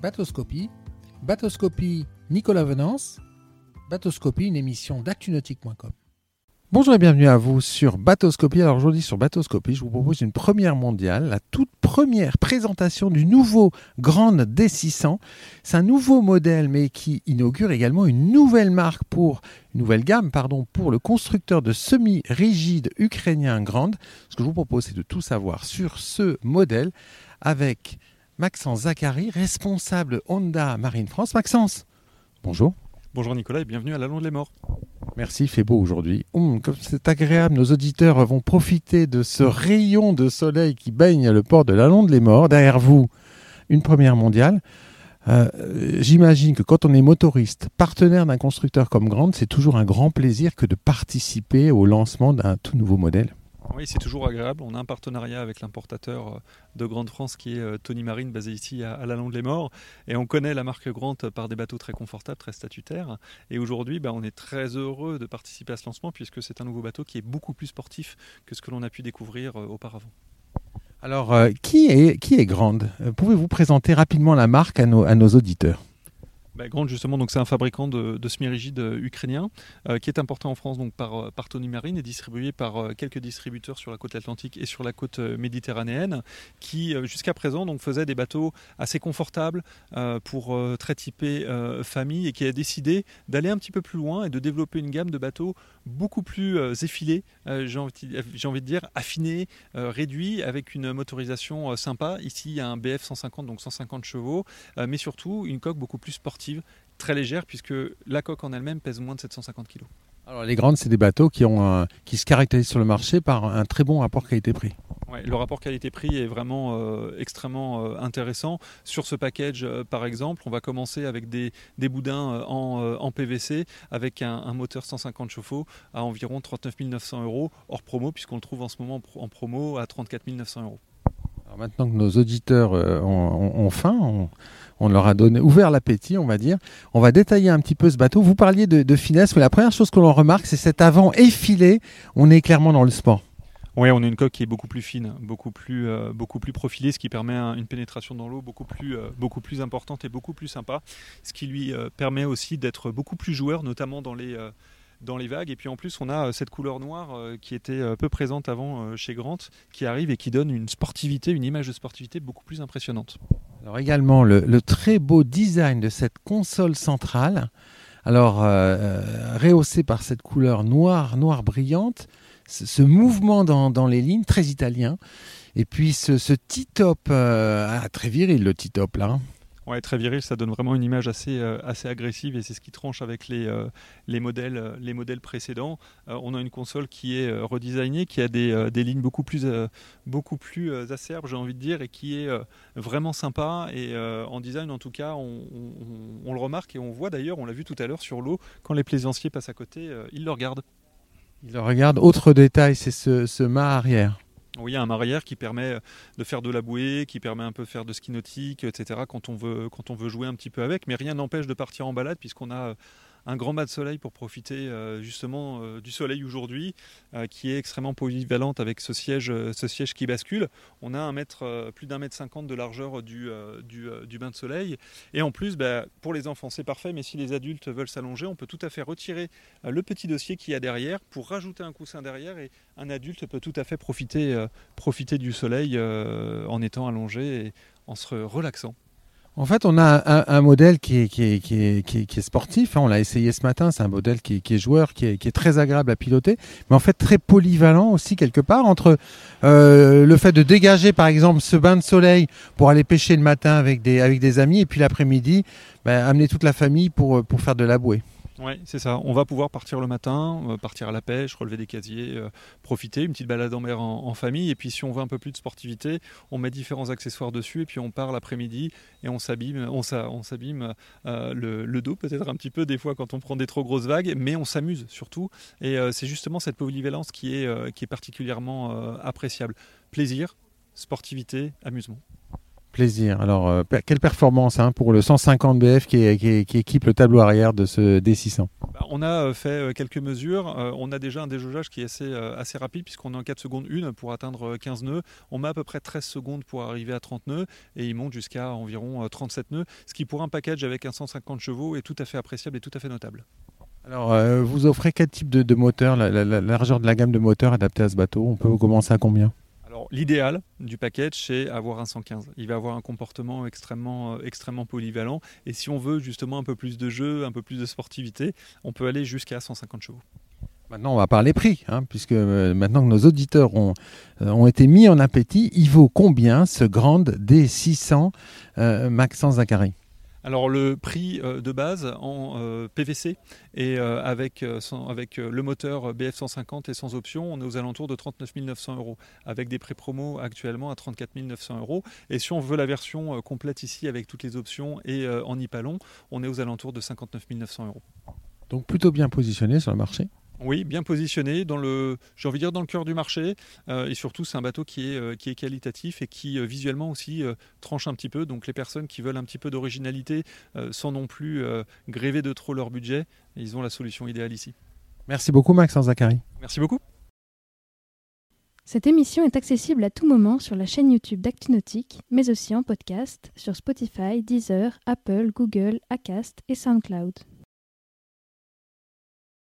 Bateauscopie. Bateauscopie Nicolas Venance. Bateauscopie, une émission d'actunautique.com. Bonjour et bienvenue à vous sur Bateauscopie. Alors aujourd'hui sur Bateauscopie, je vous propose une première mondiale, la toute première présentation du nouveau Grand D600. C'est un nouveau modèle mais qui inaugure également une nouvelle marque pour une nouvelle gamme pardon pour le constructeur de semi-rigide ukrainien Grand. Ce que je vous propose c'est de tout savoir sur ce modèle avec Maxence Zachary, responsable Honda Marine France. Maxence, bonjour. Bonjour Nicolas et bienvenue à la Londe les Morts. Merci, il fait beau aujourd'hui. Hum, comme c'est agréable, nos auditeurs vont profiter de ce rayon de soleil qui baigne le port de la Londe les Morts. Derrière vous, une première mondiale. Euh, J'imagine que quand on est motoriste, partenaire d'un constructeur comme Grande, c'est toujours un grand plaisir que de participer au lancement d'un tout nouveau modèle. Oui, c'est toujours agréable. On a un partenariat avec l'importateur euh, de Grande France qui est euh, Tony Marine, basé ici à, la Londe les Morts. Et on connaît la marque Grant par des bateaux très confortables, très statutaires. Et aujourd'hui, bah, on est très heureux de participer à ce lancement puisque c'est un nouveau bateau qui est beaucoup plus sportif que ce que l'on a pu découvrir euh, auparavant. Alors, qui est, qui est Grande? Pouvez-vous présenter rapidement la marque à nos, à nos auditeurs? Bah, Grande justement, c'est un fabricant de, de semi-rigides euh, ukrainien euh, qui est importé en France donc par, euh, Tony Marine et distribué par quelques distributeurs sur la côte atlantique et sur la côte méditerranéenne qui jusqu'à présent donc faisait des bateaux assez confortables pour très typés famille et qui a décidé d'aller un petit peu plus loin et de développer une gamme de bateaux beaucoup plus effilés, j'ai envie, envie, de dire affinés, réduits avec une motorisation sympa. Ici il y a un BF 150 donc 150 chevaux, mais surtout une coque beaucoup plus sportive très légère, puisque la coque en elle-même pèse moins de 750 kg. Alors les grandes, c'est des bateaux qui, ont qui se caractérisent sur le marché par un très bon rapport qualité-prix. Ouais, le rapport qualité-prix est vraiment euh, extrêmement euh, intéressant. Sur ce package, euh, par exemple, on va commencer avec des, des boudins en, PVC avec un, moteur 150 chauffe-eau à environ 39 900 euros hors promo, puisqu'on le trouve en ce moment en promo à 34 900 euros. Maintenant que nos auditeurs ont, faim, on leur a donné, ouvert l'appétit, on va dire. On va détailler un petit peu ce bateau. Vous parliez de, finesse, mais la première chose que l'on remarque, c'est cet avant effilé. On est clairement dans le sport. Oui, on a une coque qui est beaucoup plus fine, beaucoup plus, euh, beaucoup plus profilée, ce qui permet une pénétration dans l'eau beaucoup plus, euh, beaucoup plus importante et beaucoup plus sympa, ce qui lui euh, permet aussi d'être beaucoup plus joueur, notamment dans les, dans les vagues. Et puis en plus, on a cette couleur noire qui était peu présente avant chez Grant, qui arrive et qui donne une sportivité, une image de sportivité beaucoup plus impressionnante. Alors également le, très beau design de cette console centrale, alors euh, rehaussé par cette couleur noire, noire brillante, ce, mouvement dans, les lignes très italien, et puis ce, ce T-top, euh, ah, très viril le T-top là. Hein. Ouais, très viril, ça donne vraiment une image assez, euh, assez agressive et c'est ce qui tranche avec les, euh, les, modèles, euh, les modèles précédents. on a une console qui est redesignée, qui a des, des lignes beaucoup plus, beaucoup plus acerbes, j'ai envie de dire, et qui est vraiment sympa. Et en design, en tout cas, on, le remarque et on voit d'ailleurs, on l'a vu tout à l'heure sur l'eau, quand les plaisanciers passent à côté, ils le regardent. Ils le regardent. Autre détail, c'est ce, ce mât arrière. Oui, un arrière qui permet de faire de la bouée, qui permet un peu de faire de ski nautique, etc. Quand on veut, quand on veut jouer un petit peu avec, mais rien n'empêche de partir en balade puisqu'on a un grand bas de soleil pour profiter euh, justement euh, du soleil aujourd'hui, euh, qui est extrêmement polyvalente avec ce siège, qui bascule. On a un mètre, plus d'un mètre cinquante de largeur du, bain de soleil. Et en plus, bah, pour les enfants, c'est parfait, mais si les adultes veulent s'allonger, on peut tout à fait retirer le petit dossier qu'il y a derrière pour rajouter un coussin derrière et un adulte peut tout à fait profiter du soleil en étant allongé et en se relaxant. En fait, on a un, modèle qui est, sportif. Hein. on l'a essayé ce matin. C'est un modèle qui est, joueur, qui est, très agréable à piloter, mais en fait très polyvalent aussi quelque part entre euh, le fait de dégager par exemple ce bain de soleil pour aller pêcher le matin avec des, avec des amis et puis l'après-midi, ben, amener toute la famille pour, pour faire de la bouée. Oui, c'est ça. On va pouvoir partir le matin, euh, partir à la pêche, relever des casiers, euh, profiter, une petite balade en mer en, famille. Et puis si on veut un peu plus de sportivité, on met différents accessoires dessus et puis on part l'après-midi et on s'abîme, on, s'abîme euh, le, dos peut-être un petit peu des fois quand on prend des trop grosses vagues, mais on s'amuse surtout. Et c'est justement cette polyvalence qui est, qui est particulièrement appréciable. Plaisir, sportivité, amusement Plaisir. Alors, euh, quelle performance hein, pour le 150 BF qui, équipe le tableau arrière de ce D600 bah, On a euh, fait euh, quelques mesures. on a déjà un déjaugeage qui est assez, assez rapide puisqu'on est en 4 secondes 1 pour atteindre 15 nœuds. On met à peu près 13 secondes pour arriver à 30 nœuds et il monte jusqu'à environ 37 nœuds, ce qui pour un package avec un 150 chevaux est tout à fait appréciable et tout à fait notable. Alors, vous offrez quel type de, moteur, la, la, largeur de la gamme de moteurs adaptée à ce bateau? On peut commencer à combien? L'idéal du package, c'est avoir un 115. Il va avoir un comportement extrêmement, euh, extrêmement polyvalent. Et si on veut justement un peu plus de jeu, un peu plus de sportivité, on peut aller jusqu'à 150 chevaux. Maintenant, on va parler prix, hein, puisque euh, maintenant que nos auditeurs ont, euh, ont été mis en appétit, il vaut combien ce Grand D600 Maxence Zachary? Alors le prix euh, de base en euh, PVC et euh, avec, le moteur BF150 et sans option, on est aux alentours de 39 900 euros, avec des pré-promos actuellement à 34 900 euros. Et si on veut la version complète ici avec toutes les options et en Ipalon, on est aux alentours de 59 900 euros. Donc plutôt bien positionné sur le marché oui, bien positionné dans le, j'ai envie de dire dans le cœur du marché, euh, et surtout c'est un bateau qui est euh, qui est qualitatif et qui euh, visuellement aussi tranche un petit peu. Donc les personnes qui veulent un petit peu d'originalité, sans non plus gréver de trop leur budget, ils ont la solution idéale ici. Merci beaucoup Maxence Zachary. Merci beaucoup. Cette émission est accessible à tout moment sur la chaîne YouTube d'ActuNautique, mais aussi en podcast sur Spotify, Deezer, Apple, Google, Acast et SoundCloud.